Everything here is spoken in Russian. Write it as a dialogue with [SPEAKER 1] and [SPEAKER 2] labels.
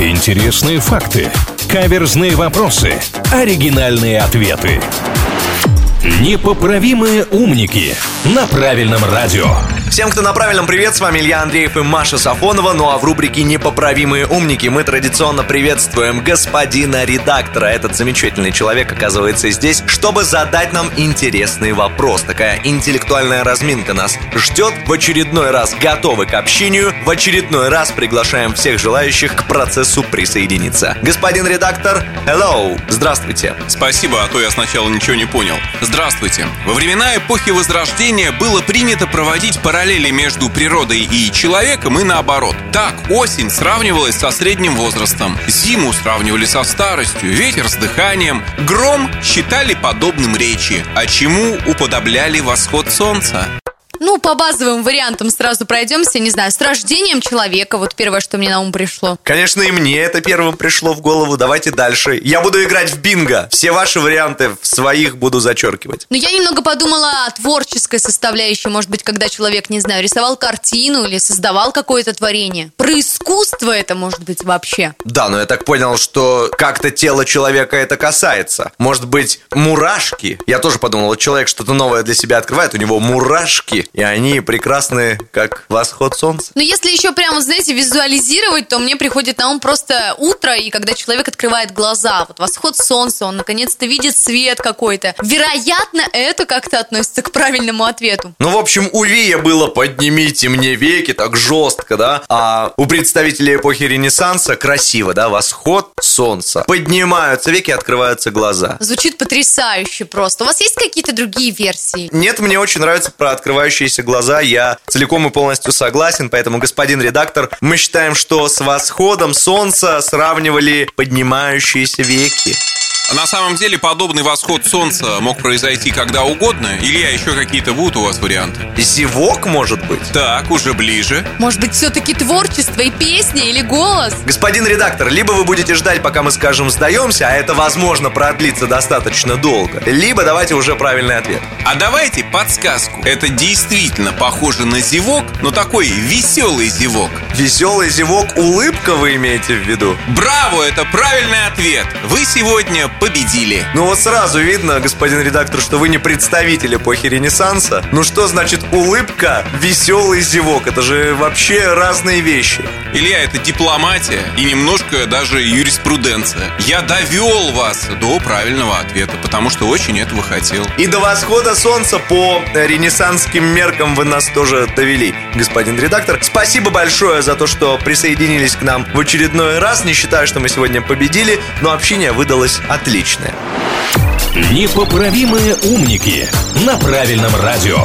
[SPEAKER 1] Интересные факты. Каверзные вопросы. Оригинальные ответы. Непоправимые умники на правильном радио.
[SPEAKER 2] Всем, кто на правильном привет, с вами Илья Андреев и Маша Сафонова. Ну а в рубрике «Непоправимые умники» мы традиционно приветствуем господина редактора. Этот замечательный человек оказывается здесь, чтобы задать нам интересный вопрос. Такая интеллектуальная разминка нас ждет. В очередной раз готовы к общению. В очередной раз приглашаем всех желающих к процессу присоединиться. Господин редактор, hello, здравствуйте.
[SPEAKER 3] Спасибо, а то я сначала ничего не понял. Здравствуйте. Во времена эпохи Возрождения было принято проводить параллели между природой и человеком и наоборот. Так, осень сравнивалась со средним возрастом, зиму сравнивали со старостью, ветер с дыханием, гром считали подобным речи, а чему уподобляли восход солнца.
[SPEAKER 4] Ну, по базовым вариантам сразу пройдемся, не знаю, с рождением человека, вот первое, что мне на ум пришло.
[SPEAKER 2] Конечно, и мне это первым пришло в голову. Давайте дальше. Я буду играть в бинго. Все ваши варианты в своих буду зачеркивать.
[SPEAKER 4] Но я немного подумала о творческой составляющей, может быть, когда человек, не знаю, рисовал картину или создавал какое-то творение. Про искусство это может быть вообще.
[SPEAKER 2] Да, но я так понял, что как-то тело человека это касается. Может быть, мурашки. Я тоже подумал, вот человек что-то новое для себя открывает, у него мурашки и они прекрасны, как восход солнца.
[SPEAKER 4] Но если еще прямо, знаете, визуализировать, то мне приходит на ум просто утро, и когда человек открывает глаза, вот восход солнца, он наконец-то видит свет какой-то. Вероятно, это как-то относится к правильному ответу.
[SPEAKER 2] Ну, в общем, у Вия было «поднимите мне веки» так жестко, да? А у представителей эпохи Ренессанса красиво, да? Восход солнца. Поднимаются веки, открываются глаза.
[SPEAKER 4] Звучит потрясающе просто. У вас есть какие-то другие версии?
[SPEAKER 2] Нет, мне очень нравится про открывающие закрывающиеся глаза, я целиком и полностью согласен, поэтому, господин редактор, мы считаем, что с восходом солнца сравнивали поднимающиеся веки.
[SPEAKER 3] На самом деле подобный восход солнца мог произойти когда угодно. Илья, еще какие-то будут у вас варианты?
[SPEAKER 2] Зевок, может быть?
[SPEAKER 3] Так, уже ближе.
[SPEAKER 4] Может быть, все-таки творчество и песня или голос?
[SPEAKER 2] Господин редактор, либо вы будете ждать, пока мы скажем «сдаемся», а это, возможно, продлится достаточно долго, либо давайте уже правильный ответ.
[SPEAKER 3] А давайте подсказку. Это действительно похоже на зевок, но такой веселый зевок.
[SPEAKER 2] Веселый зевок, улыбка вы имеете в виду?
[SPEAKER 3] Браво, это правильный ответ. Вы сегодня победили.
[SPEAKER 2] Ну вот сразу видно, господин редактор, что вы не представитель эпохи Ренессанса. Ну что значит улыбка, веселый зевок? Это же вообще разные вещи.
[SPEAKER 3] Илья, это дипломатия и немножко даже юриспруденция. Я довел вас до правильного ответа, потому что очень этого хотел.
[SPEAKER 2] И до восхода солнца по ренессанским меркам вы нас тоже довели, господин редактор. Спасибо большое за то, что присоединились к нам в очередной раз. Не считаю, что мы сегодня победили, но общение выдалось отличное.
[SPEAKER 1] Непоправимые умники на правильном радио.